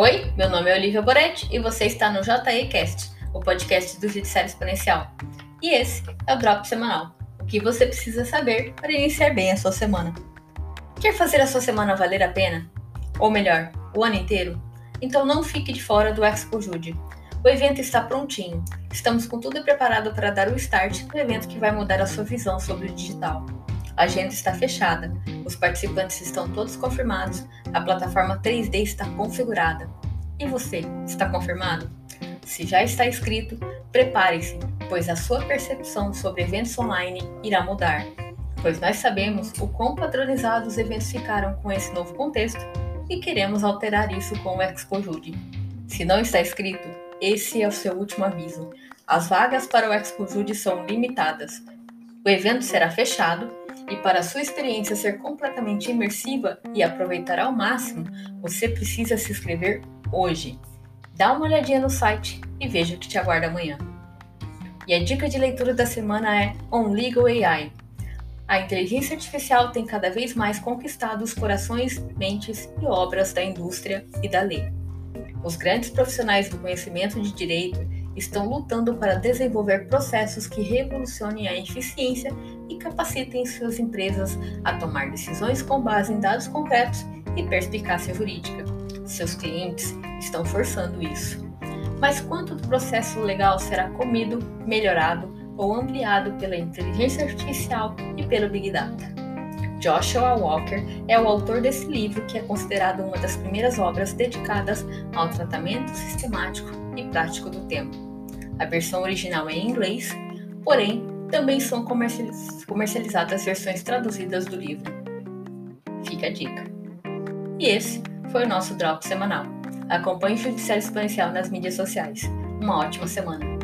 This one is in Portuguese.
Oi, meu nome é Olivia Boretti e você está no JECast, o podcast do Judiciário Exponencial. E esse é o Drop Semanal, o que você precisa saber para iniciar bem a sua semana. Quer fazer a sua semana valer a pena? Ou melhor, o ano inteiro? Então não fique de fora do Expo Jude. O evento está prontinho. Estamos com tudo preparado para dar o start no evento que vai mudar a sua visão sobre o digital. A agenda está fechada, os participantes estão todos confirmados, a plataforma 3D está configurada. E você, está confirmado? Se já está inscrito, prepare-se, pois a sua percepção sobre eventos online irá mudar. Pois nós sabemos o quão padronizados os eventos ficaram com esse novo contexto e queremos alterar isso com o Expo Jude. Se não está inscrito, esse é o seu último aviso. As vagas para o Expo Jude são limitadas. O evento será fechado e para sua experiência ser completamente imersiva e aproveitar ao máximo, você precisa se inscrever hoje. Dá uma olhadinha no site e veja o que te aguarda amanhã. E a dica de leitura da semana é On Legal AI. A inteligência artificial tem cada vez mais conquistado os corações, mentes e obras da indústria e da lei. Os grandes profissionais do conhecimento de direito estão lutando para desenvolver processos que revolucionem a eficiência e capacitem suas empresas a tomar decisões com base em dados concretos e perspicácia jurídica. Seus clientes estão forçando isso. Mas quanto do processo legal será comido, melhorado ou ampliado pela inteligência artificial e pelo Big Data? Joshua Walker é o autor desse livro, que é considerado uma das primeiras obras dedicadas ao tratamento sistemático e prático do tema. A versão original é em inglês, porém também são comercializadas versões traduzidas do livro. Fica a dica. E esse foi o nosso Drop semanal. Acompanhe o Judiciário Exponencial nas mídias sociais. Uma ótima semana!